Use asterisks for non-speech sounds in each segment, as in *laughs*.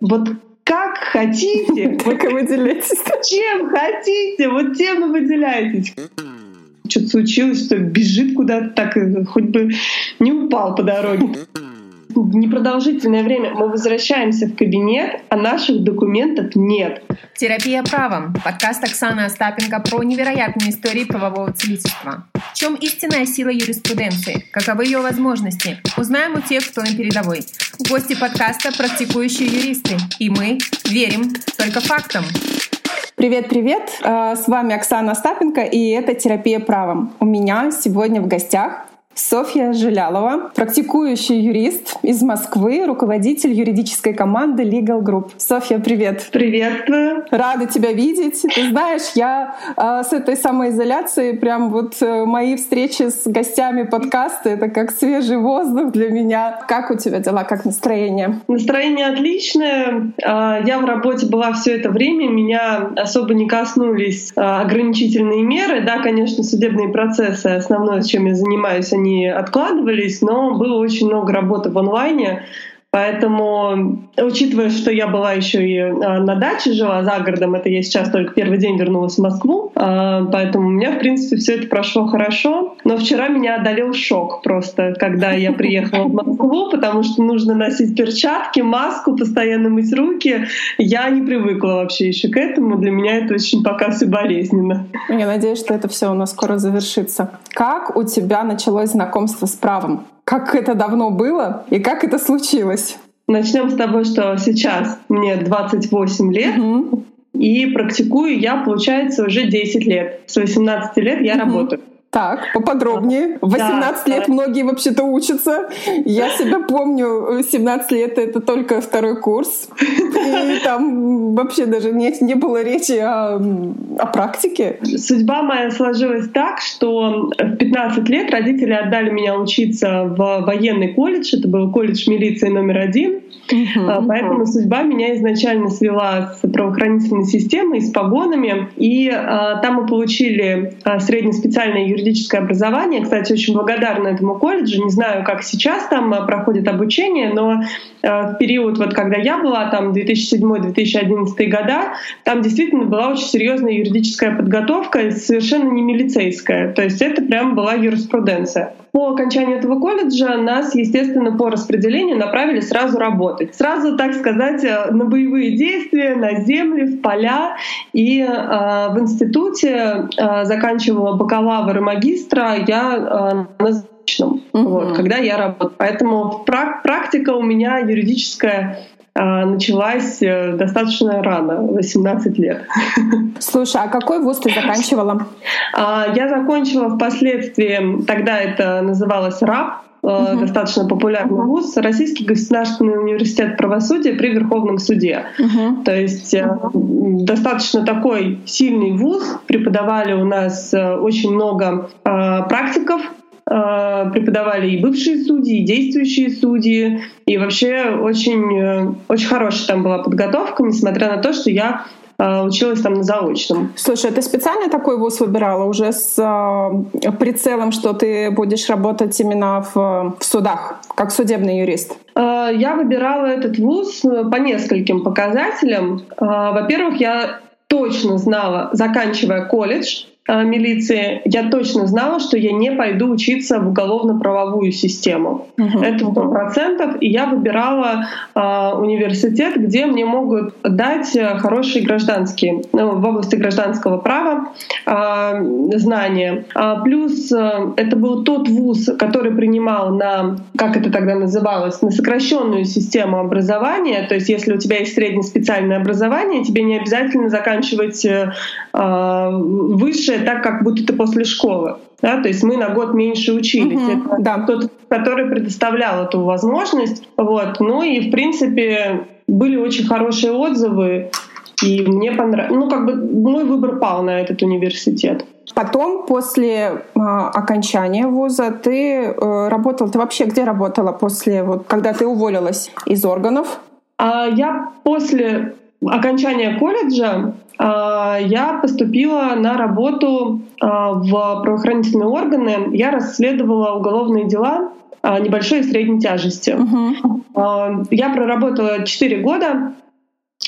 Вот как хотите, *laughs* так и выделяйтесь. Чем хотите, вот тем и выделяйтесь. Что-то случилось, что бежит куда-то так, хоть бы не упал по дороге непродолжительное время мы возвращаемся в кабинет, а наших документов нет. Терапия правом. Подкаст Оксаны Остапенко про невероятные истории правового целительства. В чем истинная сила юриспруденции? Каковы ее возможности? Узнаем у тех, кто на передовой. Гости подкаста – практикующие юристы. И мы верим только фактам. Привет-привет! Э, с вами Оксана Остапенко, и это «Терапия правом». У меня сегодня в гостях Софья Жилялова, практикующий юрист из Москвы, руководитель юридической команды Legal Group. Софья, привет. Приветствую. Рада тебя видеть. Ты знаешь, я э, с этой самоизоляции прям вот э, мои встречи с гостями подкаста — это как свежий воздух для меня. Как у тебя дела, как настроение? Настроение отличное. Э, я в работе была все это время, меня особо не коснулись э, ограничительные меры. Да, конечно, судебные процессы, основное, чем я занимаюсь, они они откладывались, но было очень много работы в онлайне. Поэтому, учитывая, что я была еще и а, на даче жила за городом, это я сейчас только первый день вернулась в Москву, а, поэтому у меня, в принципе, все это прошло хорошо. Но вчера меня одолел шок просто, когда я приехала в Москву, потому что нужно носить перчатки, маску, постоянно мыть руки. Я не привыкла вообще еще к этому. Для меня это очень пока все болезненно. Я надеюсь, что это все у нас скоро завершится. Как у тебя началось знакомство с правом? Как это давно было и как это случилось? Начнем с того, что сейчас мне 28 лет. Угу. И практикую я, получается, уже 10 лет. С 18 лет я угу. работаю. Так, поподробнее. 18 да, лет многие вообще-то учатся. Я себя помню, 17 лет — это только второй курс. И там вообще даже не, не было речи о, о практике. Судьба моя сложилась так, что в 15 лет родители отдали меня учиться в военный колледж. Это был колледж милиции номер один. Uh-huh, Поэтому uh-huh. судьба меня изначально свела с правоохранительной системой, с погонами. И а, там мы получили а, среднеспециальное юридическое юридическое образование. Кстати, очень благодарна этому колледжу. Не знаю, как сейчас там э, проходит обучение, но э, в период, вот когда я была там 2007-2011 года, там действительно была очень серьезная юридическая подготовка, совершенно не милицейская. То есть это прям была юриспруденция. По окончании этого колледжа нас, естественно, по распределению направили сразу работать. Сразу, так сказать, э, на боевые действия, на земли, в поля. И э, в институте э, заканчивала бакалавр и магистра я э, на заочном, uh-huh. вот, когда я работаю. Поэтому практика у меня юридическая а, началась э, достаточно рано, 18 лет. *laughs* Слушай, а какой вуз ты заканчивала? А, я закончила впоследствии, тогда это называлось РАП, Uh-huh. достаточно популярный uh-huh. вуз, Российский государственный университет правосудия при Верховном суде. Uh-huh. То есть uh-huh. достаточно такой сильный вуз. Преподавали у нас очень много э, практиков Э, преподавали и бывшие судьи, и действующие судьи. И вообще очень, э, очень хорошая там была подготовка, несмотря на то, что я э, училась там на заочном. Слушай, а ты специально такой вуз выбирала уже с э, прицелом, что ты будешь работать именно в, в судах, как судебный юрист? Э, я выбирала этот вуз по нескольким показателям. Э, во-первых, я точно знала, заканчивая колледж, Э, милиции, я точно знала, что я не пойду учиться в уголовно-правовую систему. Uh-huh. Это сто процентов. И я выбирала э, университет, где мне могут дать э, хорошие гражданские, ну, в области гражданского права э, знания. А плюс э, это был тот вуз, который принимал на, как это тогда называлось, на сокращенную систему образования. То есть если у тебя есть среднеспециальное образование, тебе не обязательно заканчивать э, э высшее меньше, так как будто ты после школы. Да, то есть мы на год меньше учились. Угу, Это да. тот, который предоставлял эту возможность. Вот. Ну и, в принципе, были очень хорошие отзывы. И мне понравилось. Ну, как бы мой выбор пал на этот университет. Потом, после э, окончания вуза, ты э, работала, ты вообще где работала после, вот, когда ты уволилась из органов? А я после окончания колледжа а, я поступила на работу а, в правоохранительные органы. Я расследовала уголовные дела а, небольшой и средней тяжести. Uh-huh. Я проработала 4 года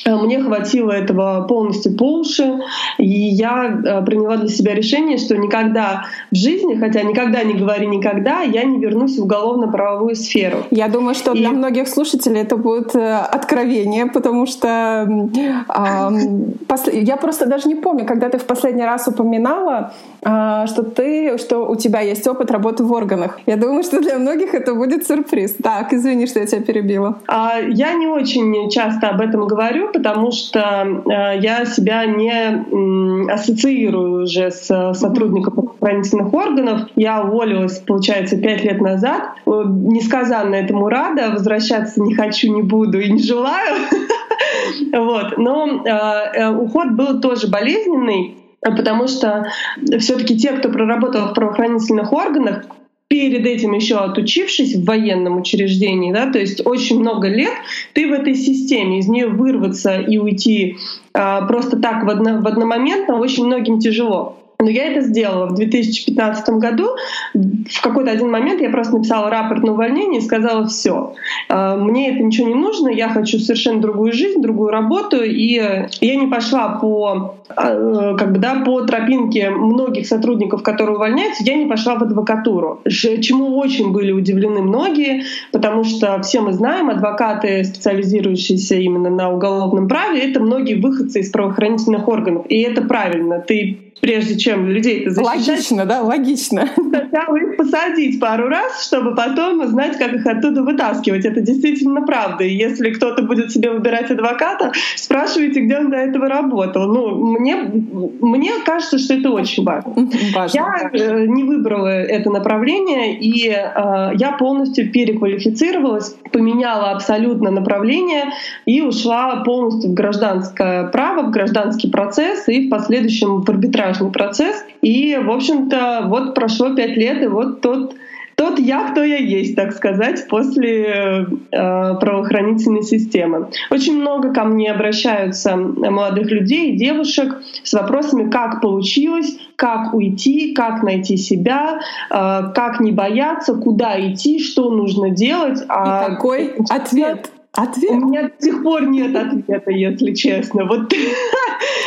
мне хватило этого полностью по уши, и я э, приняла для себя решение, что никогда в жизни, хотя никогда не говори никогда, я не вернусь в уголовно-правовую сферу. Я думаю, что и... для многих слушателей это будет э, откровение, потому что э, *laughs* я просто даже не помню, когда ты в последний раз упоминала, э, что ты, что у тебя есть опыт работы в органах. Я думаю, что для многих это будет сюрприз. Так, извини, что я тебя перебила. А, я не очень часто об этом говорю, потому что э, я себя не ассоциирую уже с сотрудником правоохранительных органов. Я уволилась, получается, пять лет назад. Э, несказанно этому рада, возвращаться не хочу, не буду и не желаю. *laughs* Вот. Но э, уход был тоже болезненный, потому что все-таки те, кто проработал в правоохранительных органах, перед этим еще отучившись в военном учреждении, да, то есть очень много лет ты в этой системе, из нее вырваться и уйти а, просто так в, одно, в одномоментно очень многим тяжело. Но я это сделала в 2015 году. В какой-то один момент я просто написала рапорт на увольнение и сказала все. А, мне это ничего не нужно, я хочу совершенно другую жизнь, другую работу. И я не пошла по, а, как бы, да, по тропинке многих сотрудников, которые увольняются, я не пошла в адвокатуру. Чему очень были удивлены многие, потому что все мы знаем, адвокаты, специализирующиеся именно на уголовном праве, это многие выходцы из правоохранительных органов. И это правильно. Ты прежде чем людей-то защищать. Логично, да, логично. Хотя их посадить пару раз, чтобы потом знать, как их оттуда вытаскивать. Это действительно правда. И если кто-то будет себе выбирать адвоката, спрашивайте, где он до этого работал. Ну, мне, мне кажется, что это очень важно. важно я. Э, не выбрала это направление, и э, я полностью переквалифицировалась, поменяла абсолютно направление и ушла полностью в гражданское право, в гражданский процесс и в последующем в арбитраж арбитражный процесс. И, в общем-то, вот прошло пять лет, и вот тот тот я, кто я есть, так сказать, после э, правоохранительной системы. Очень много ко мне обращаются молодых людей и девушек с вопросами, как получилось, как уйти, как найти себя, э, как не бояться, куда идти, что нужно делать. А и какой ответ? Ответ? У меня до сих пор нет ответа, если честно. Вот *laughs*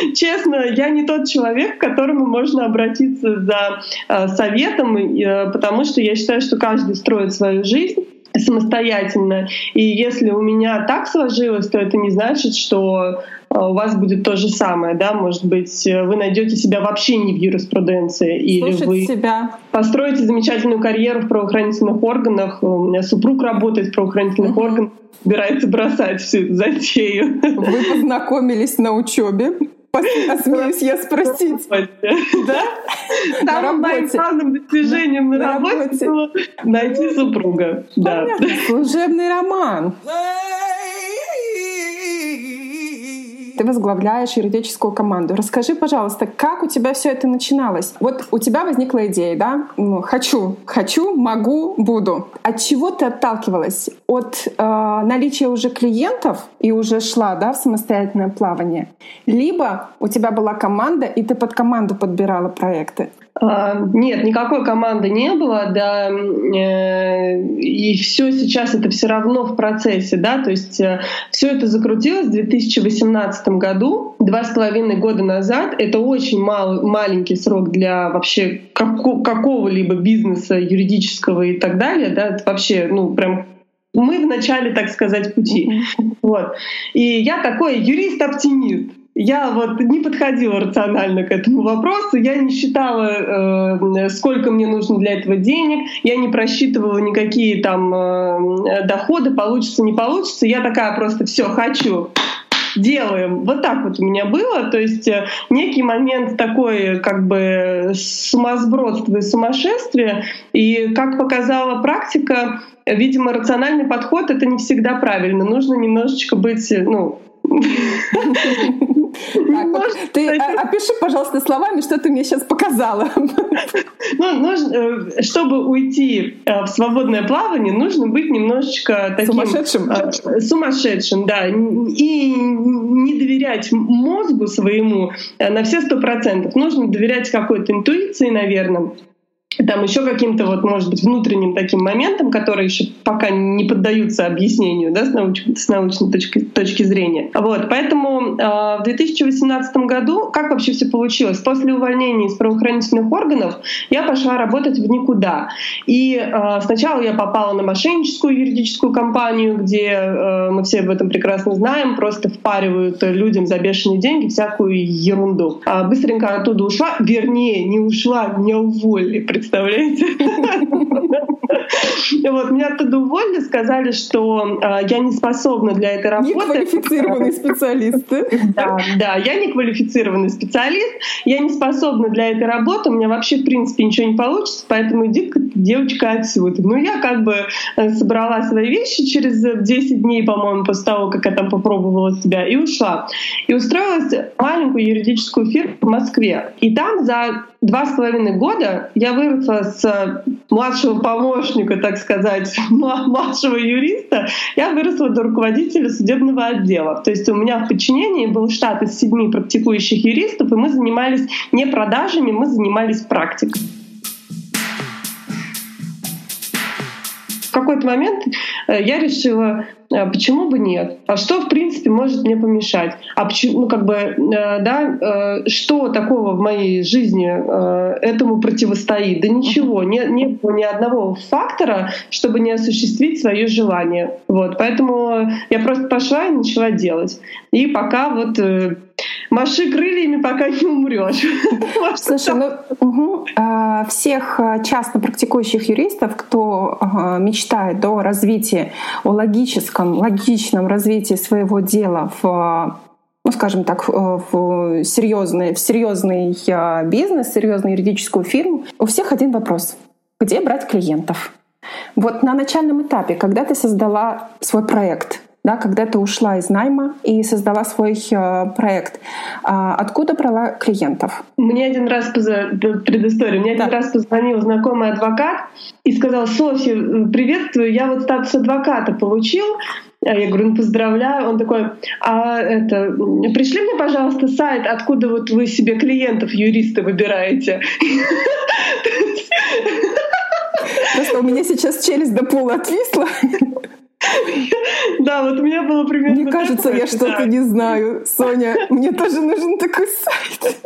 *laughs* честно, я не тот человек, к которому можно обратиться за э, советом, э, потому что я считаю, что каждый строит свою жизнь самостоятельно. И если у меня так сложилось, то это не значит, что э, у вас будет то же самое, да, может быть, вы найдете себя вообще не в юриспруденции, или вы себя. построите замечательную карьеру в правоохранительных органах. У меня супруг работает в правоохранительных uh-huh. органах, собирается бросать всю эту затею. Вы познакомились на учебе? Осмеюсь я спросить. Да? Самым моим главным достижением на, работе было найти супруга. Да. Служебный роман ты возглавляешь юридическую команду. Расскажи, пожалуйста, как у тебя все это начиналось? Вот у тебя возникла идея, да? Ну, хочу, хочу, могу, буду. От чего ты отталкивалась? От э, наличия уже клиентов и уже шла, да, в самостоятельное плавание? Либо у тебя была команда, и ты под команду подбирала проекты? А, нет, никакой команды не было, да, э, и все сейчас это все равно в процессе, да, то есть э, все это закрутилось в 2018 году, два с половиной года назад. Это очень мал, маленький срок для вообще какого-либо бизнеса юридического и так далее, да, это вообще, ну, прям мы в начале, так сказать, пути. Вот. И я такой юрист-оптимист я вот не подходила рационально к этому вопросу, я не считала, э, сколько мне нужно для этого денег, я не просчитывала никакие там э, доходы, получится, не получится. Я такая просто все хочу, делаем. Вот так вот у меня было. То есть э, некий момент такой как бы сумасбродства и сумасшествия. И как показала практика, видимо, рациональный подход — это не всегда правильно. Нужно немножечко быть, ну, *laughs* ты опиши, пожалуйста, словами, что ты мне сейчас показала. Ну, нужно, э, чтобы уйти э, в свободное плавание, нужно быть немножечко таким... Сумасшедшим? Э, сумасшедшим, да. И не доверять мозгу своему на все сто процентов. Нужно доверять какой-то интуиции, наверное там еще каким-то вот, может быть, внутренним таким моментом, которые еще пока не поддаются объяснению, да, с, науч с научной точки, точки зрения. Вот, поэтому э, в 2018 году, как вообще все получилось? После увольнения из правоохранительных органов я пошла работать в никуда. И э, сначала я попала на мошенническую юридическую компанию, где э, мы все об этом прекрасно знаем, просто впаривают людям за бешеные деньги всякую ерунду. А быстренько оттуда ушла, вернее, не ушла, меня уволили, представляете? *laughs* Вот, меня оттуда уволили, сказали, что э, я не способна для этой работы. Неквалифицированный специалист. Да, да, я не квалифицированный специалист, я не способна для этой работы, у меня вообще, в принципе, ничего не получится, поэтому иди девочка отсюда. Ну, я как бы э, собрала свои вещи через 10 дней, по-моему, после того, как я там попробовала себя, и ушла. И устроилась в маленькую юридическую фирму в Москве. И там за два с половиной года я выросла с младшего помощника, так сказать, *laughs* младшего юриста, я выросла до руководителя судебного отдела. То есть у меня в подчинении был штат из седьми практикующих юристов, и мы занимались не продажами, мы занимались практикой. в какой-то момент э, я решила, э, почему бы нет? А что, в принципе, может мне помешать? А почему, ну, как бы, э, да, что такого в моей жизни этому противостоит? Да ничего, не, не было ни одного фактора, чтобы не осуществить свое желание. Вот, поэтому я просто пошла и начала делать. И пока вот маши крыльями, пока не умрешь. *laughs* Слушай, ну угу. всех а, частно практикующих юристов, кто мечтает о развитии, о логическом, логичном развитии своего дела в ну, скажем так, в серьезный, в серьезный а, бизнес, серьезную юридическую фирму, у всех один вопрос. Где брать клиентов? Вот на начальном этапе, когда ты создала свой проект, да, когда ты ушла из найма и создала свой э, проект. А откуда брала клиентов? Мне один раз поза... предыстория. Мне да. один раз позвонил знакомый адвокат и сказал: Софья, приветствую, я вот статус адвоката получил. А я говорю, ну поздравляю. Он такой, а это, пришли мне, пожалуйста, сайт, откуда вот вы себе клиентов, юриста выбираете. Просто у меня сейчас челюсть до пола отвисла. Да, вот у меня было примерно Мне кажется, я что-то не знаю. Соня, мне тоже нужен такой сайт.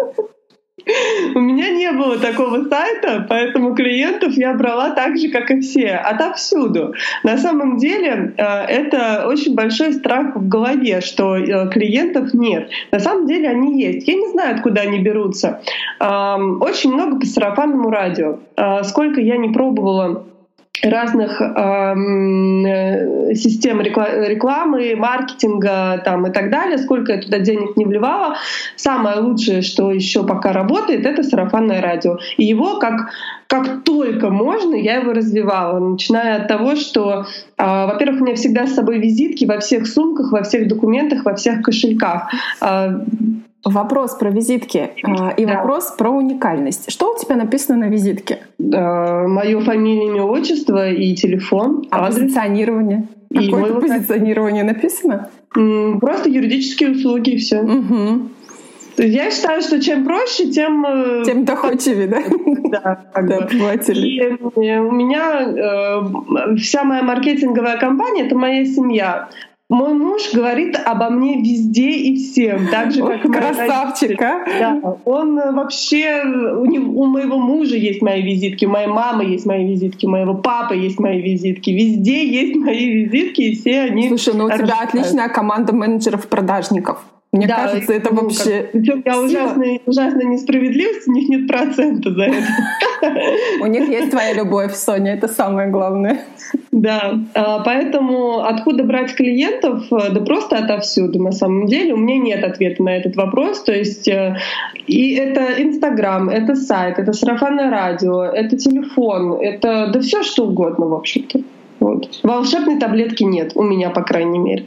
У меня не было такого сайта, поэтому клиентов я брала так же, как и все, отовсюду. На самом деле э, это очень большой страх в голове, что э, клиентов нет. На самом деле они есть. Я не знаю, откуда они берутся. Очень много по сарафанному радио. Э, сколько я не пробовала разных э, систем рекламы, маркетинга там, и так далее, сколько я туда денег не вливала. Самое лучшее, что еще пока работает, это сарафанное радио. И его как, как только можно, я его развивала, начиная от того, что, э, во-первых, у меня всегда с собой визитки во всех сумках, во всех документах, во всех кошельках. Э, Вопрос про визитки а, и да. вопрос про уникальность. Что у тебя написано на визитке? Мое фамилия, имя, отчество и телефон. А адрес. позиционирование? И Какое моего... позиционирование написано? Просто юридические услуги и все. Угу. Я считаю, что чем проще, тем... Э, тем доходчивее, да? Да, да И э, у меня э, вся моя маркетинговая компания — это моя семья. Мой муж говорит обо мне везде и всем, так же как красавчик, а? Да, он э, вообще у, него, у моего мужа есть мои визитки, у моей мамы есть мои визитки, у моего папы есть мои визитки, везде есть мои визитки и все они. Слушай, ну у тебя отличная команда менеджеров-продажников. Мне да, кажется, это ну, вообще... Причем я ужасная, ужасная несправедливость, у них нет процента за это. *laughs* У них есть твоя любовь, Соня, это самое главное. Да, а, поэтому откуда брать клиентов? Да просто отовсюду, на самом деле. У меня нет ответа на этот вопрос. То есть э, и это Инстаграм, это сайт, это сарафанное радио, это телефон, это да все что угодно, в общем-то. Вот. Волшебной таблетки нет, у меня, по крайней мере.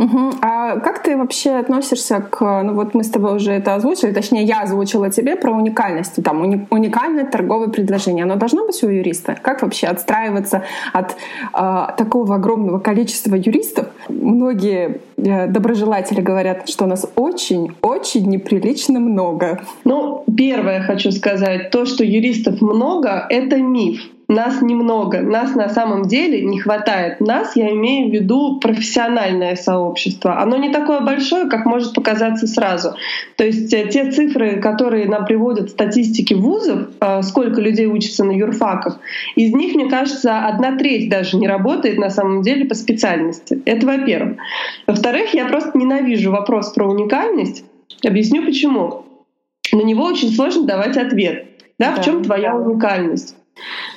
Угу. А как ты вообще относишься к... Ну вот мы с тобой уже это озвучили, точнее я озвучила тебе про уникальность. Там уни, уникальное торговое предложение. Оно должно быть у юриста? Как вообще отстраиваться от э, такого огромного количества юристов? Многие э, доброжелатели говорят, что у нас очень-очень неприлично много. Ну, первое хочу сказать. То, что юристов много, это миф нас немного, нас на самом деле не хватает. Нас, я имею в виду профессиональное сообщество. Оно не такое большое, как может показаться сразу. То есть э, те цифры, которые нам приводят статистики вузов, э, сколько людей учатся на юрфаках, из них, мне кажется, одна треть даже не работает на самом деле по специальности. Это во-первых. Во-вторых, я просто ненавижу вопрос про уникальность. Объясню почему. На него очень сложно давать ответ. Да, да. в чем твоя уникальность?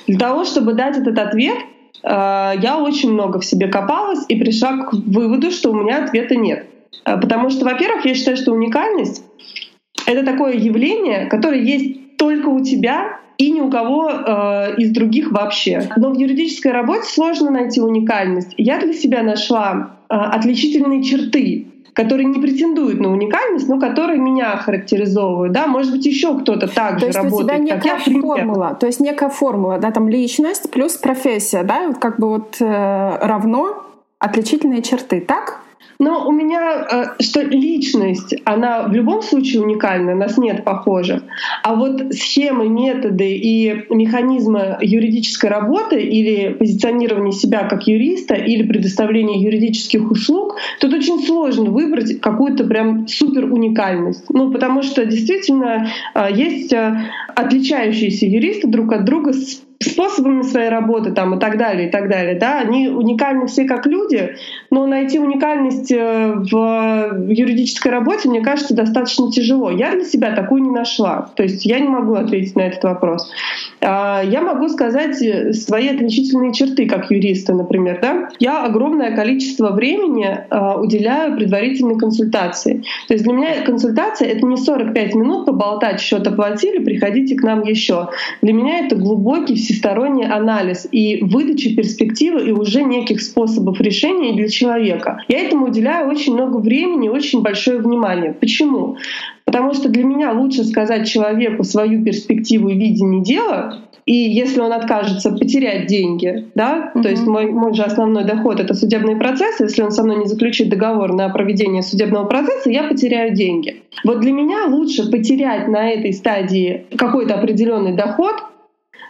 Для того, чтобы дать этот ответ, э, я очень много в себе копалась и пришла к выводу, что у меня ответа нет. Э, потому что, во-первых, я считаю, что уникальность — это такое явление, которое есть только у тебя и ни у кого э, из других вообще. Но в юридической работе сложно найти уникальность. Я для себя нашла э, отличительные черты которые не претендуют на уникальность, но которые меня характеризовывают. Да? Может быть, еще кто-то так же работает. То есть у тебя некая я, формула, то есть некая формула, да, там личность плюс профессия, да, вот как бы вот э, равно отличительные черты, так? Но у меня, э, что личность, она в любом случае уникальна, нас нет похожих. А вот схемы, методы и механизмы юридической работы или позиционирование себя как юриста или предоставление юридических услуг, тут очень сложно выбрать какую-то прям супер уникальность. Ну, потому что действительно э, есть э, отличающиеся юристы друг от друга с способами своей работы там, и так далее, и так далее. Да? Они уникальны все как люди, но найти уникальность э, в юридической работе, мне кажется, достаточно тяжело. Я для себя такую не нашла. То есть я не могу ответить на этот вопрос. А, я могу сказать э, свои отличительные черты как юриста, например. Да? Я огромное количество времени э, уделяю предварительной консультации. То есть для меня консультация — это не 45 минут поболтать, счет оплатили, приходите к нам еще. Для меня это глубокий всесторонний анализ и выдача перспективы и уже неких способов решения для человека. Я этому уделяю очень много времени, очень большое внимание. Почему? Потому что для меня лучше сказать человеку свою перспективу и видение дела, и если он откажется потерять деньги, да, mm-hmm. то есть мой, мой же основной доход это судебный процесс, если он со мной не заключит договор на проведение судебного процесса, я потеряю деньги. Вот для меня лучше потерять на этой стадии какой-то определенный доход,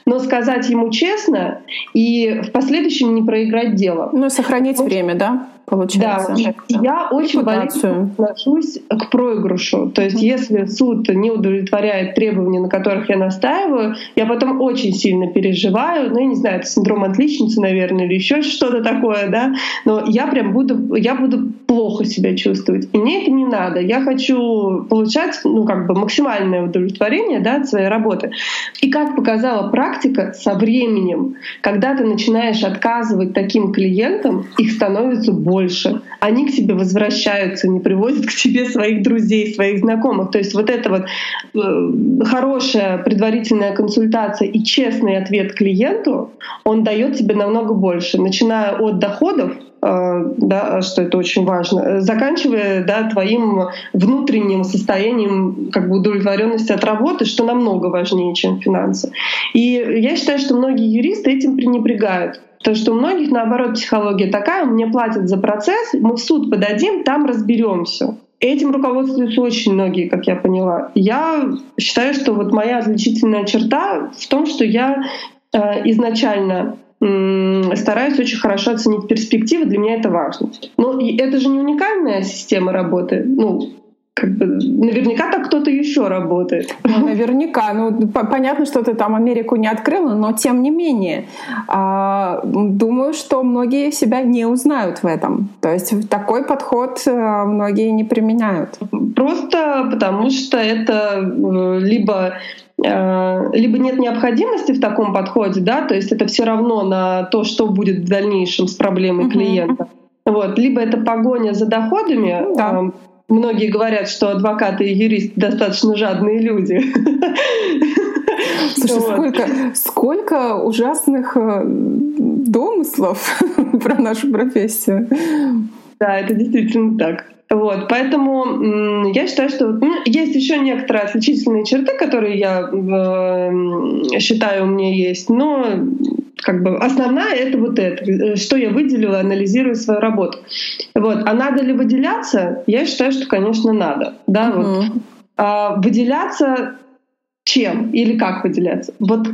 но сказать ему честно и в последующем не проиграть дело. Ну, сохранить вот. время, да? Получается. Да, я очень болезненно отношусь к проигрышу. То есть, если суд не удовлетворяет требования, на которых я настаиваю, я потом очень сильно переживаю. Ну, я не знаю, это синдром отличницы, наверное, или еще что-то такое, да. Но я прям буду, я буду плохо себя чувствовать. И мне это не надо. Я хочу получать, ну, как бы максимальное удовлетворение, да, от своей работы. И как показала практика, со временем, когда ты начинаешь отказывать таким клиентам, их становится больше больше. Они к тебе возвращаются, не привозят к тебе своих друзей, своих знакомых. То есть вот эта вот э, хорошая предварительная консультация и честный ответ клиенту, он дает тебе намного больше, начиная от доходов, э, да, что это очень важно, заканчивая да, твоим внутренним состоянием как бы удовлетворенности от работы, что намного важнее, чем финансы. И я считаю, что многие юристы этим пренебрегают. То, что у многих, наоборот, психология такая, мне платят за процесс, мы в суд подадим, там разберемся. Этим руководствуются очень многие, как я поняла. Я считаю, что вот моя отличительная черта в том, что я э, изначально стараюсь очень хорошо оценить перспективы, для меня это важно. Но это же не уникальная система работы. Ну, как бы, наверняка так кто-то еще работает. Ну, наверняка. Ну, понятно, что ты там Америку не открыла, но тем не менее. А, думаю, что многие себя не узнают в этом. То есть такой подход э, многие не применяют. Просто потому что это э, либо э, либо нет необходимости в таком подходе, да, то есть это все равно на то, что будет в дальнейшем с проблемой uh-huh. клиента. Вот, либо это погоня за доходами, да. Многие говорят, что адвокаты и юристы достаточно жадные люди. Слушай, вот. сколько, сколько ужасных э, домыслов *laughs* про нашу профессию. Да, это действительно так. Вот, поэтому я считаю, что ну, есть еще некоторые отличительные черты, которые я э, считаю у меня есть, но как бы основная это вот это, что я выделила, анализируя свою работу. Вот, а надо ли выделяться? Я считаю, что, конечно, надо. Да, угу. вот. а, выделяться чем или как выделяться? Вот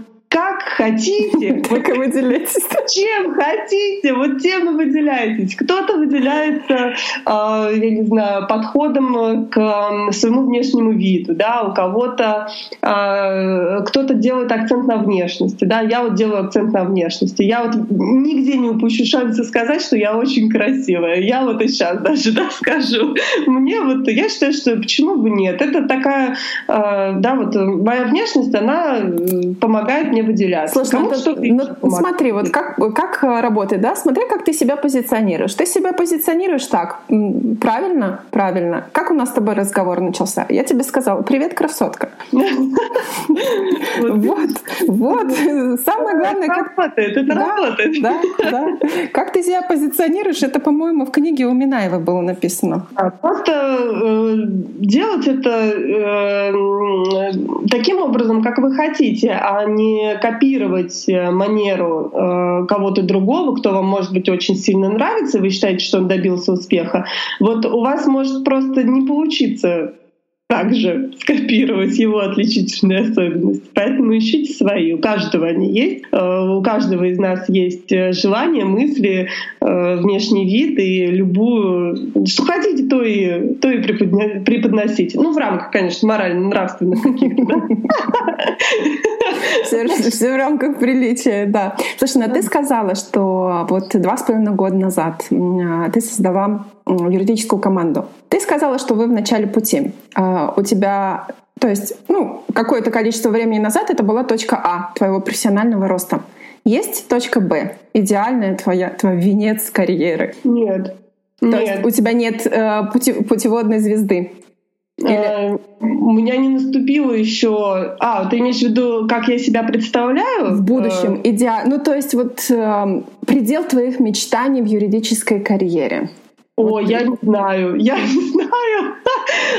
хотите. *laughs* Выделяйтесь. Чем хотите, вот тем и выделяйтесь. Кто-то выделяется, а, я не знаю, подходом к своему внешнему виду, да, у кого-то а, кто-то делает акцент на внешности, да, я вот делаю акцент на внешности. Я вот нигде не упущу шанса сказать, что я очень красивая. Я вот и сейчас даже *laughs* да, скажу. Мне вот, я считаю, что почему бы нет. Это такая, а, да, вот моя внешность, она э, помогает мне не выделяться. Слушай, Кому ну, что ну, смотри, вот как, как э, работает, да? Смотри, как ты себя позиционируешь. Ты себя позиционируешь так, правильно? Правильно. Как у нас с тобой разговор начался? Я тебе сказала, привет, красотка. Вот, вот. *laughs* Самое главное, как... Работает, это работает. Да, да. Как ты себя позиционируешь, это, по-моему, в книге у Минаева было написано. Просто э, делать это э, таким образом, как вы хотите, а не копировать э, манеру э, кого-то другого, кто вам, может быть, очень сильно нравится, вы считаете, что он добился успеха, вот у вас может просто не получиться также скопировать его отличительные особенности. Поэтому ищите свои. У каждого они есть. Э, у каждого из нас есть э, желание, мысли, э, внешний вид и любую... Что хотите, то и, то и преподносите. Ну, в рамках, конечно, морально-нравственных каких-то. Все в рамках приличия, да. Слушай, ну ты сказала, что вот два с половиной года назад ты создала юридическую команду. Ты сказала, что вы в начале пути. А, у тебя, то есть, ну, какое-то количество времени назад это была точка А твоего профессионального роста. Есть точка Б, идеальная твоя, твой венец карьеры? Нет. То нет. есть у тебя нет э, пути, путеводной звезды? Или... Э, у меня не наступило еще. А, ты имеешь в виду, как я себя представляю? В будущем, э... идеально. Ну, то есть, вот э, предел твоих мечтаний в юридической карьере. О, вот *laughs* я не знаю, я не знаю.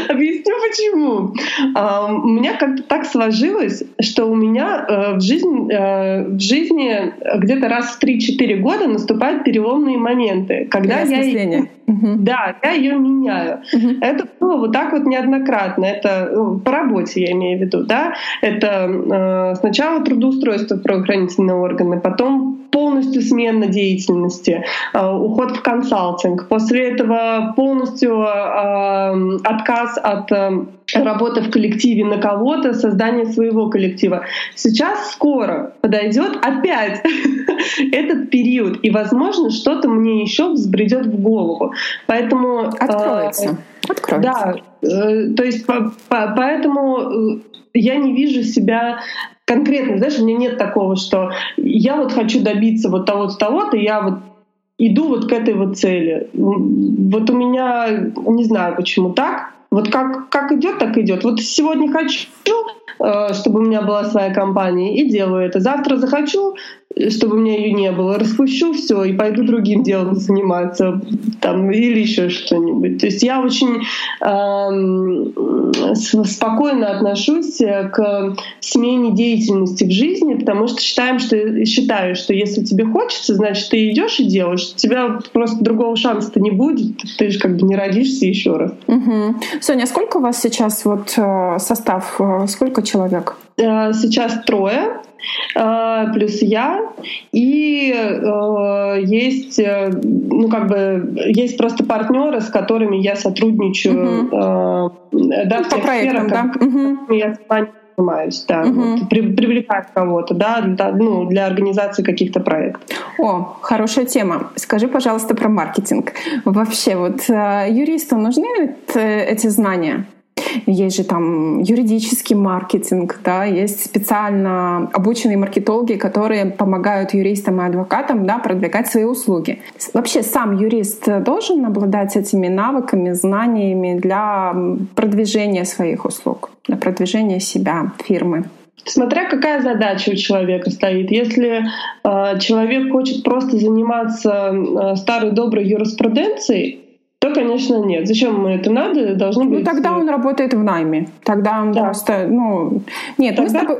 Объясню почему. А, у меня как-то так сложилось, что у меня э, в, жизни, э, в жизни где-то раз в 3-4 года наступают переломные моменты, когда я... Да, я ее меняю. Угу. Это было вот так вот неоднократно. Это ну, по работе я имею в виду, да. Это э, сначала трудоустройство в правоохранительные органы, потом полностью смена деятельности, э, уход в консалтинг. После этого полностью э, отказ от э, работы в коллективе на кого-то, создание своего коллектива. Сейчас скоро подойдет опять *laughs* этот период, и, возможно, что-то мне еще взбредет в голову. Поэтому... Откроется. Э, Откроется. Да, э, то есть по, по, поэтому я не вижу себя конкретно, знаешь, у меня нет такого, что я вот хочу добиться вот того-то, того-то, я вот иду вот к этой вот цели. Вот у меня, не знаю почему так, вот как, как идет, так идет. Вот сегодня хочу, э, чтобы у меня была своя компания, и делаю это. Завтра захочу, чтобы у меня ее не было, распущу все и пойду другим делом заниматься там, или еще что-нибудь. То есть я очень э, спокойно отношусь к смене деятельности в жизни, потому что считаем, что, считаю, что если тебе хочется, значит, ты идешь и делаешь. У тебя просто другого шанса-то не будет, ты же как бы не родишься еще раз. Угу. Соня, сколько у вас сейчас вот э, состав, э, сколько человек? Э, сейчас трое. Плюс я, и э, есть, ну как бы, есть просто партнеры, с которыми я сотрудничаю, угу. э, да, ну, в тех проектам, сферах, да? Угу. я занимаюсь, да, угу. вот, при, привлекать кого-то, да, для, ну, для организации каких-то проектов. О, хорошая тема. Скажи, пожалуйста, про маркетинг. Вообще, вот э, юристу нужны эти знания? Есть же там юридический маркетинг, да, есть специально обученные маркетологи, которые помогают юристам и адвокатам да, продвигать свои услуги. Вообще сам юрист должен обладать этими навыками, знаниями для продвижения своих услуг, для продвижения себя, фирмы. Смотря какая задача у человека стоит. Если э, человек хочет просто заниматься э, старой доброй юриспруденцией, то, конечно, нет. Зачем ему это надо? Должно ну, быть... Ну, тогда он работает в найме. Тогда он да. просто... Ну, нет, мы с тобой...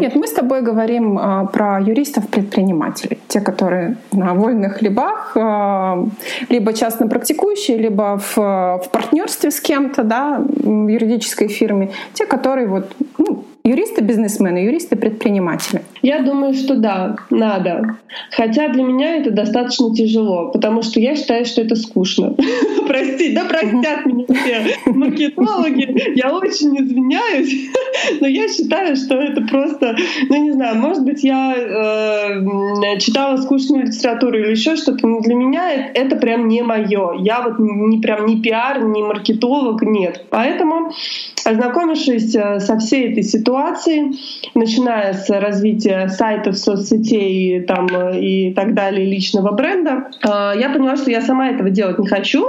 нет, мы с тобой говорим э, про юристов-предпринимателей. Те, которые на вольных хлебах, э, либо частно практикующие, либо в, в партнерстве с кем-то, да, в юридической фирме. Те, которые вот, ну, Юристы-бизнесмены, юристы-предприниматели. Я думаю, что да, надо. Хотя для меня это достаточно тяжело, потому что я считаю, что это скучно. *laughs* Прости, да простят меня все маркетологи. Я очень извиняюсь, *laughs* но я считаю, что это просто, ну не знаю, может быть, я э, читала скучную литературу или еще что-то, но для меня это прям не мое. Я вот не прям не пиар, не маркетолог, нет. Поэтому, ознакомившись э, со всей этой ситуацией, начиная с развития сайтов, соцсетей там, и так далее, личного бренда, а, я поняла, что я сама этого делать не хочу,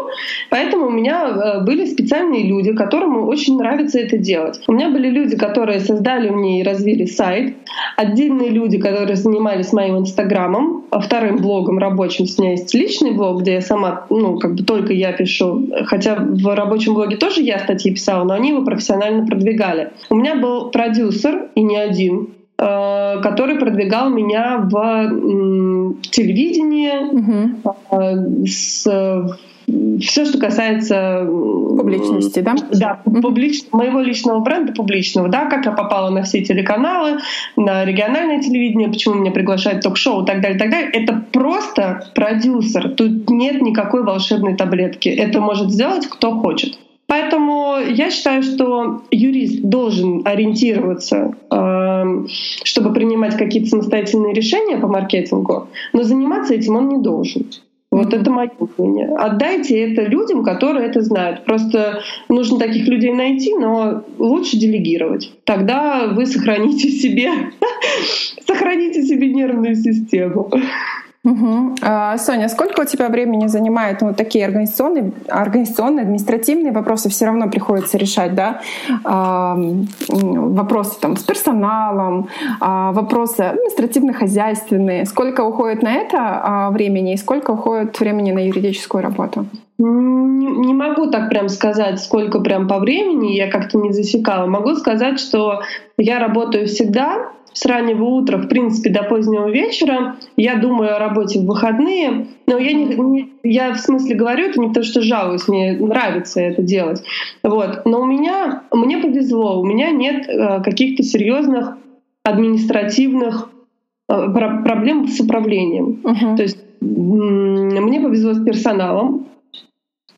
поэтому у меня э, были специальные люди, которым очень нравится это делать. У меня были люди, которые создали мне и развили сайт, отдельные люди, которые занимались моим инстаграмом, а вторым блогом рабочим, у меня есть личный блог, где я сама, ну, как бы только я пишу, хотя в рабочем блоге тоже я статьи писала, но они его профессионально продвигали. У меня был продюсер и не один, который продвигал меня в телевидении, угу. с все, что касается публичности, да? Да, публич... моего личного бренда публичного, да, как я попала на все телеканалы, на региональное телевидение, почему меня приглашают ток-шоу и так далее, так далее. Это просто продюсер. Тут нет никакой волшебной таблетки. Это может сделать кто хочет. Поэтому я считаю, что юрист должен ориентироваться, эм, чтобы принимать какие-то самостоятельные решения по маркетингу, но заниматься этим он не должен. Вот это мое мнение. Отдайте это людям, которые это знают. Просто нужно таких людей найти, но лучше делегировать. Тогда вы сохраните себе, *laughs* сохраните себе нервную систему. Угу. А, Соня, сколько у тебя времени занимают ну, такие организационные, организационные, административные вопросы все равно приходится решать, да? А, вопросы там с персоналом, а, вопросы административно-хозяйственные. Сколько уходит на это а, времени и сколько уходит времени на юридическую работу? Не могу так прям сказать, сколько прям по времени, я как-то не засекала. Могу сказать, что я работаю всегда, с раннего утра, в принципе, до позднего вечера. Я думаю о работе в выходные, но я, не, не, я в смысле говорю это не потому, что жалуюсь, мне нравится это делать. Вот. Но у меня, мне повезло, у меня нет э, каких-то серьезных административных э, проблем с управлением. Uh-huh. То есть мне повезло с персоналом,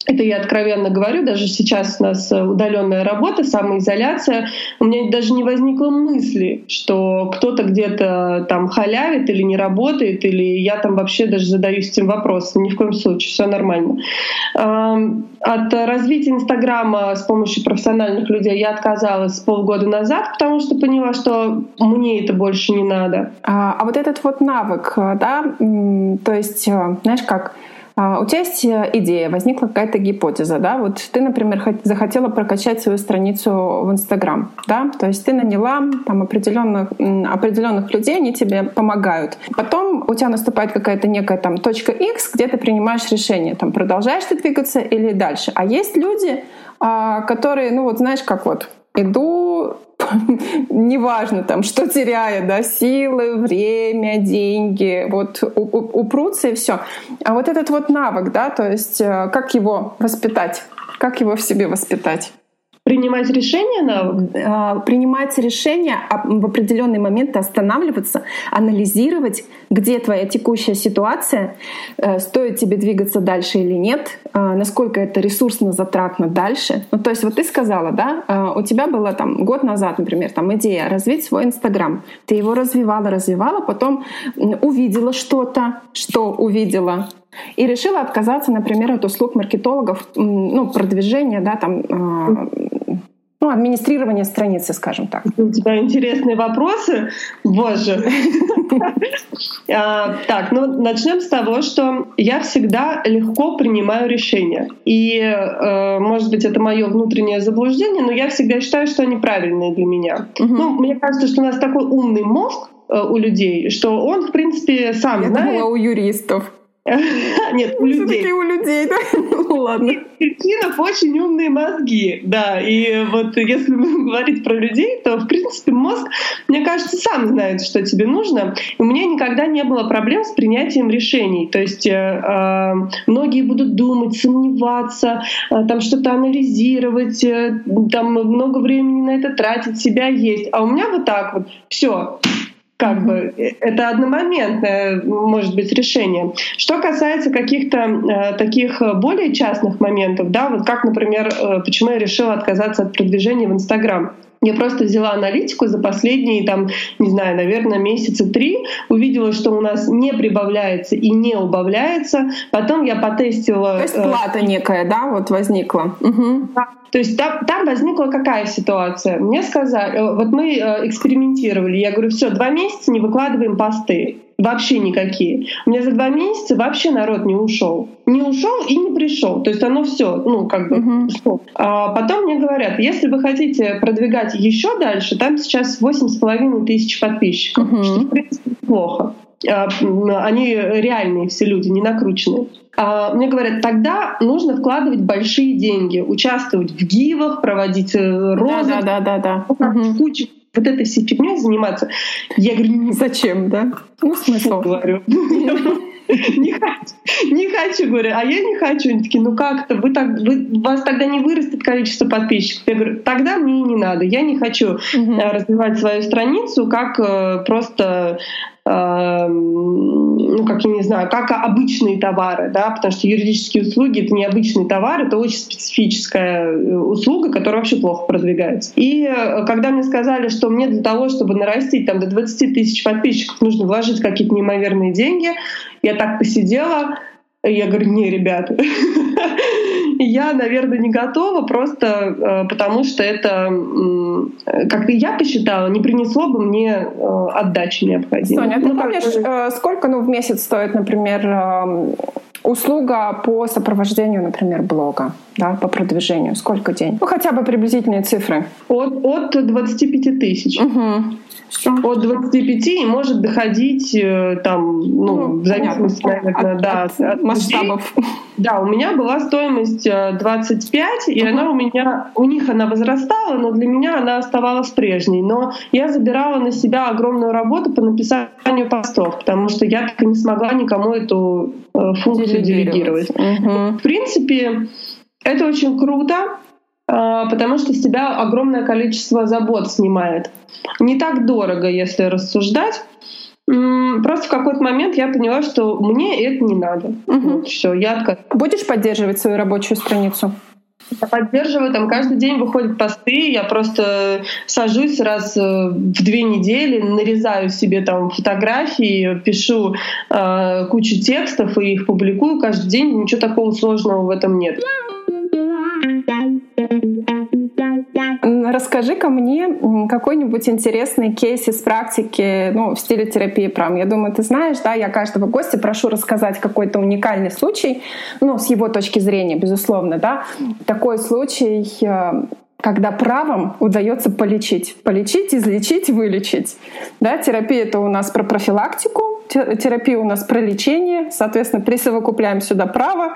это я откровенно говорю, даже сейчас у нас э, удаленная работа, самоизоляция. У меня даже не возникло мысли, что кто-то где-то там халявит или не работает, или я там вообще даже задаюсь этим вопросом. Ни в коем случае, все нормально. От развития Инстаграма с помощью профессиональных людей я отказалась полгода назад, потому что поняла, что мне это больше не надо. А, а вот этот вот навык, да, то есть, э, знаешь, как у тебя есть э, идея, возникла какая-то гипотеза, да, вот ты, например, захотела прокачать свою страницу в Инстаграм, да, то есть ты наняла там определенных, определенных людей, они тебе помогают. Потом у тебя наступает какая-то некая там точка X, где ты принимаешь решение, там продолжаешь ты двигаться или дальше. А есть люди, а, которые, ну вот знаешь, как вот иду *laughs* неважно там, что теряя, да, силы, время, деньги, вот упрутся и все. А вот этот вот навык, да, то есть э, как его воспитать, как его в себе воспитать? Принимать решения навык? А, принимать решения, а в определенный момент останавливаться, анализировать, где твоя текущая ситуация, э, стоит тебе двигаться дальше или нет, э, насколько это ресурсно затратно дальше. Ну, то есть вот ты сказала, да, э, у тебя было там год назад, например, там идея развить свой Инстаграм. Ты его развивала, развивала, потом увидела что-то, что увидела, и решила отказаться, например, от услуг маркетологов, ну, продвижения, да, там, ну, администрирование страницы, скажем так. У тебя интересные вопросы, боже. *laughs* А, так, ну начнем с того, что я всегда легко принимаю решения. И, э, может быть, это мое внутреннее заблуждение, но я всегда считаю, что они правильные для меня. Ну, мне кажется, что у нас такой умный мозг, э, у людей, что он, в принципе, сам Я знает. думала, у юристов. *laughs* Нет, у людей. Все-таки у людей, да? Ну *laughs* ладно. Дельфинов очень умные мозги, да. И вот если *laughs* говорить про людей, то, в принципе, мозг, мне кажется, сам знает, что тебе нужно. У меня никогда не было проблем с принятием решений. То есть э, э многие будут думать, сомневаться, э, там что-то анализировать, э, там много времени на это тратить, себя есть. А у меня вот так вот, все, как бы э, это одномоментное может быть решение. Что касается каких-то э, таких более частных моментов, да, вот как, например, э, почему я решила отказаться от продвижения в Инстаграм. Я просто взяла аналитику за последние, там, не знаю, наверное, месяца три, увидела, что у нас не прибавляется и не убавляется. Потом я потестила... То есть э, плата некая, да, вот возникла. Угу. То есть там, там возникла какая ситуация? Мне сказали, э, вот мы э, экспериментировали, я говорю, все, два месяца не выкладываем посты вообще никакие. У меня за два месяца вообще народ не ушел. Не ушел и не пришел. То есть оно все, ну, как бы, uh-huh. А потом мне говорят, если вы хотите продвигать еще дальше, там сейчас восемь с половиной тысяч подписчиков, uh-huh. что, в принципе, неплохо. А, они реальные все люди, не накрученные. А, мне говорят, тогда нужно вкладывать большие деньги, участвовать в гивах, проводить э, розыгрыши, да, да, да, да. кучу вот этой всей фигней заниматься. Я говорю, зачем, да? Ну, смысл. Говорю. *laughs* *laughs* Не хочу, не хочу, говорю, а я не хочу. Они такие, ну как-то, вы так, вы, у вас тогда не вырастет количество подписчиков. Я говорю, тогда мне и не надо. Я не хочу угу. развивать свою страницу как э, просто Эм, ну, как я не знаю, как обычные товары, да, потому что юридические услуги — это не обычный товар, это очень специфическая э, услуга, которая вообще плохо продвигается. И э, когда мне сказали, что мне для того, чтобы нарастить там до 20 тысяч подписчиков, нужно вложить какие-то неимоверные деньги, я так посидела, я говорю, не, ребята, *laughs* я, наверное, не готова, просто э, потому что это, как я посчитала, не принесло бы мне э, отдачи необходимой. Соня, а ты ну, помнишь, э, сколько ну, в месяц стоит, например, эм, услуга по сопровождению, например, блога, да, по продвижению? Сколько день? Ну, хотя бы приблизительные цифры. От, от 25 тысяч. Угу. От 25 и может доходить э, там, ну, ну в зависимости, понятно. наверное, от, да, от, от масштабов. Да, у меня была стоимость 25, э, и uh она у меня, у них она возрастала, но для меня она оставалась прежней. Но я забирала на себя огромную работу по написанию постов, потому что я так и не смогла никому эту э, функцию делегировать. Uh-huh. В принципе, это очень круто, потому что с себя огромное количество забот снимает не так дорого, если рассуждать. Просто в какой-то момент я поняла, что мне это не надо. Угу. Вот, все, я отказалась. Будешь поддерживать свою рабочую страницу? Я поддерживаю, там каждый день выходят посты, я просто сажусь раз э, в две недели, нарезаю себе там фотографии, пишу э, кучу текстов и их публикую каждый день, ничего такого сложного в этом нет. Расскажи-ка мне какой-нибудь интересный кейс из практики ну, в стиле терапии прам. Я думаю, ты знаешь, да, я каждого гостя прошу рассказать какой-то уникальный случай, ну, с его точки зрения, безусловно, да. Такой случай, э, когда правом удается полечить. Полечить, излечить, вылечить. Да, терапия — это у нас про профилактику, терапия у нас про лечение, соответственно, присовокупляем сюда право.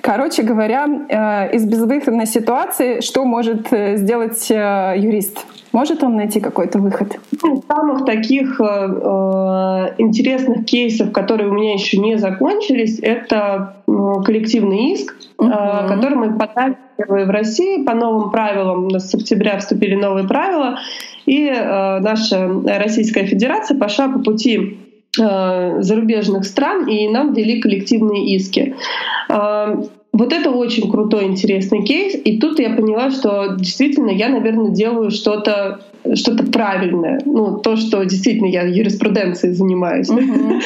Короче говоря, э, из безвыходной ситуации что может э, сделать э, юрист? Может он найти какой-то выход? Ну, из самых таких э, интересных кейсов, которые у меня еще не закончились, это коллективный иск, угу. э, который мы подали в России по новым правилам. У нас с октября вступили новые правила, и э, наша Российская Федерация пошла по пути Э, зарубежных стран, и нам ввели коллективные иски. Э, вот это очень крутой, интересный кейс. И тут я поняла, что действительно я, наверное, делаю что-то что правильное. Ну, то, что действительно я юриспруденцией занимаюсь. Uh-huh.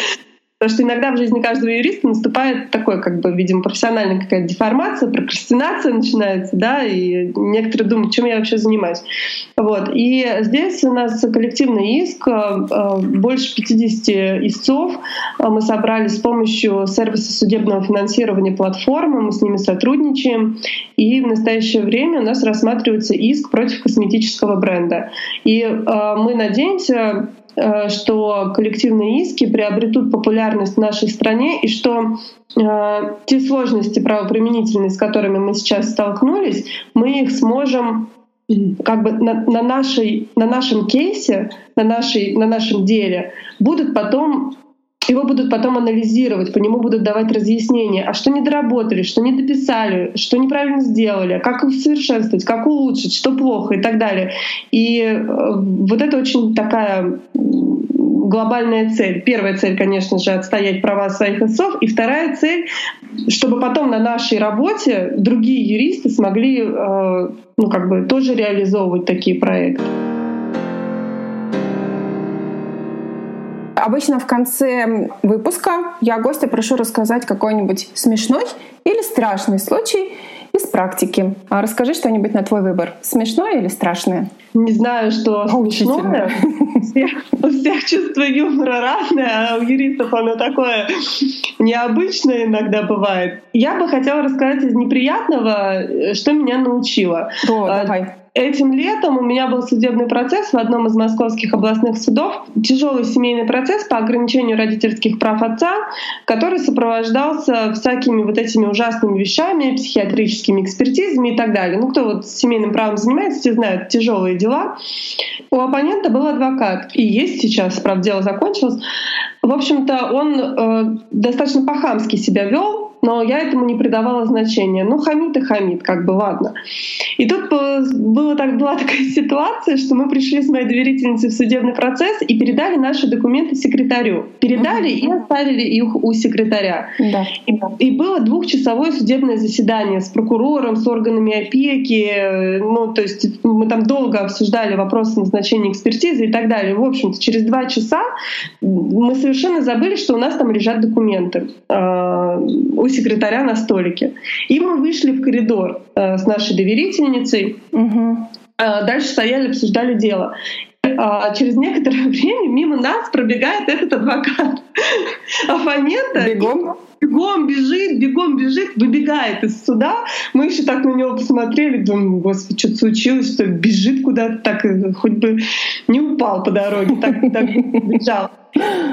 Потому что иногда в жизни каждого юриста наступает такой, как бы, видимо, профессиональная какая-то деформация, прокрастинация начинается, да, и некоторые думают, чем я вообще занимаюсь. Вот. И здесь у нас коллективный иск, э, больше 50 истцов мы собрали с помощью сервиса судебного финансирования платформы, мы с ними сотрудничаем, и в настоящее время у нас рассматривается иск против косметического бренда. И э, мы надеемся, Э, что коллективные иски приобретут популярность в нашей стране и что э, те сложности правоприменительные, с которыми мы сейчас столкнулись, мы их сможем как бы на, на, нашей, на нашем кейсе, на, нашей, на нашем деле будут потом его будут потом анализировать, по нему будут давать разъяснения, а что не доработали, что не дописали, что неправильно сделали, как усовершенствовать, как улучшить, что плохо и так далее. И э, вот это очень такая глобальная цель. Первая цель, конечно же, отстоять права своих отцов, и вторая цель, чтобы потом на нашей работе другие юристы смогли э, ну, как бы тоже реализовывать такие проекты. Обычно в конце выпуска я гостя прошу рассказать какой-нибудь смешной или страшный случай из практики. А расскажи что-нибудь на твой выбор. Смешное или страшное? Не знаю, что смешное. У всех чувство юмора разное, а у юристов оно такое необычное иногда бывает. Я бы хотела рассказать из неприятного, что меня научило. О, давай. Этим летом у меня был судебный процесс в одном из московских областных судов. Тяжелый семейный процесс по ограничению родительских прав отца, который сопровождался всякими вот этими ужасными вещами, психиатрическими экспертизами и так далее. Ну, кто вот семейным правом занимается, все знают тяжелые дела. У оппонента был адвокат. И есть сейчас, правда, дело закончилось. В общем-то, он э, достаточно по-хамски себя вел, но я этому не придавала значения. Ну, хамит и хамит, как бы, ладно. И тут было, так, была такая *laughs* ситуация, что мы пришли с моей доверительницей в судебный процесс и передали наши документы секретарю. Передали mm-hmm. и оставили их у секретаря. Да. И, и было двухчасовое судебное заседание с прокурором, с органами опеки. Ну, то есть мы там долго обсуждали вопросы назначения экспертизы и так далее. В общем-то, через два часа мы совершенно забыли, что у нас там лежат документы а, у секретаря на столике. И мы вышли в коридор э, с нашей доверительницей. Угу. Дальше стояли, обсуждали дело. А через некоторое *laughs* время мимо нас пробегает этот адвокат *laughs* оппонента. Бегом? Бегом бежит, бегом бежит, выбегает из суда. Мы еще так на него посмотрели, думаем, господи, что-то случилось, что бежит куда-то, так э, хоть бы не упал по дороге, так, так бежал.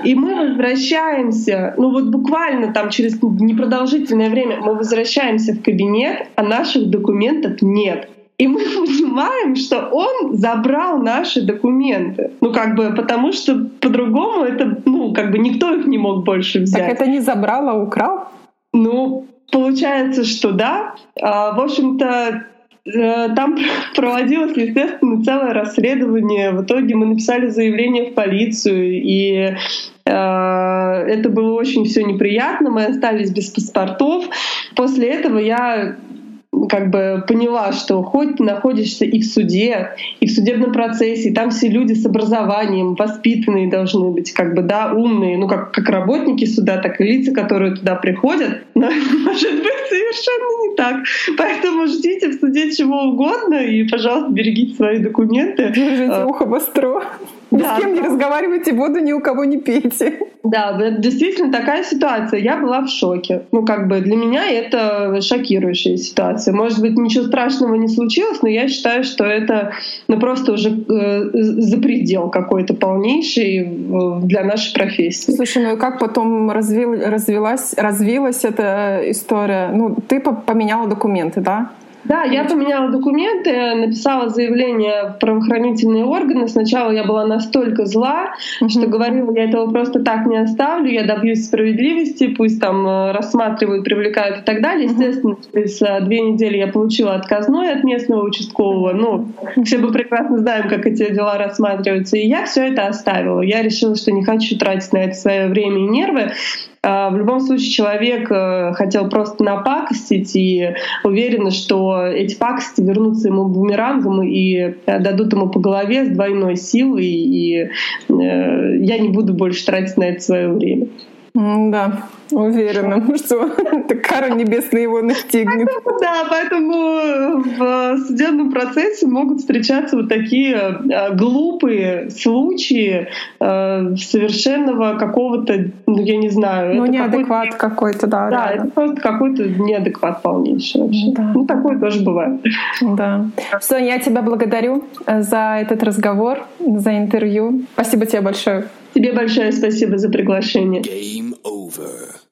И мы возвращаемся, ну вот буквально там через непродолжительное время мы возвращаемся в кабинет, а наших документов нет. И мы *laughs* понимаем, что он забрал наши документы. Ну, как бы, потому что по-другому это, ну, как бы никто их не мог больше взять. Так это не забрал, а украл? Ну, получается, что да. А, в общем-то, э, там *laughs* проводилось, естественно, целое расследование. В итоге мы написали заявление в полицию, и э, это было очень все неприятно. Мы остались без паспортов. После этого я как бы поняла, что хоть ты находишься и в суде, и в судебном процессе, и там все люди с образованием, воспитанные должны быть, как бы, да, умные, ну, как, как работники суда, так и лица, которые туда приходят, *laughs* но может быть совершенно не так. Поэтому ждите в суде чего угодно, и, пожалуйста, берегите свои документы. Держите а. ухо востро. Ни да, с кем не разговаривайте, воду ни у кого не пейте. Да, действительно такая ситуация. Я была в шоке. Ну, как бы для меня это шокирующая ситуация. Может быть, ничего страшного не случилось, но я считаю, что это ну, просто уже э, запредел какой-то полнейший э, для нашей профессии. Слушай, ну и как потом развил, развилась, развилась эта история? Ну, ты поменяла документы, да? Да, я поменяла документы, написала заявление в правоохранительные органы. Сначала я была настолько зла, mm-hmm. что говорила, я этого просто так не оставлю, я добьюсь справедливости, пусть там э, рассматривают, привлекают и так далее. Естественно, через э, две недели я получила отказной от местного участкового. Ну, все мы прекрасно знаем, как эти дела рассматриваются. И я все это оставила. Я решила, что не хочу тратить на это свое время и нервы. А, в любом случае человек э, хотел просто напакостить и уверен, что эти пакости вернутся ему бумерангом и э, дадут ему по голове с двойной силой, и э, я не буду больше тратить на это свое время. Да, уверена, *laughs* что кару небесную его настигнет. Да, поэтому в судебном процессе могут встречаться вот такие э, глупые случаи э, совершенного какого-то, ну я не знаю. Ну неадекват какой-то, да. Да, это просто какой-то неадекват полнейший вообще. Ну такое тоже бывает. Да. Соня, я тебя благодарю э, за этот разговор, за интервью. Спасибо тебе большое. Тебе большое спасибо за приглашение. Game over.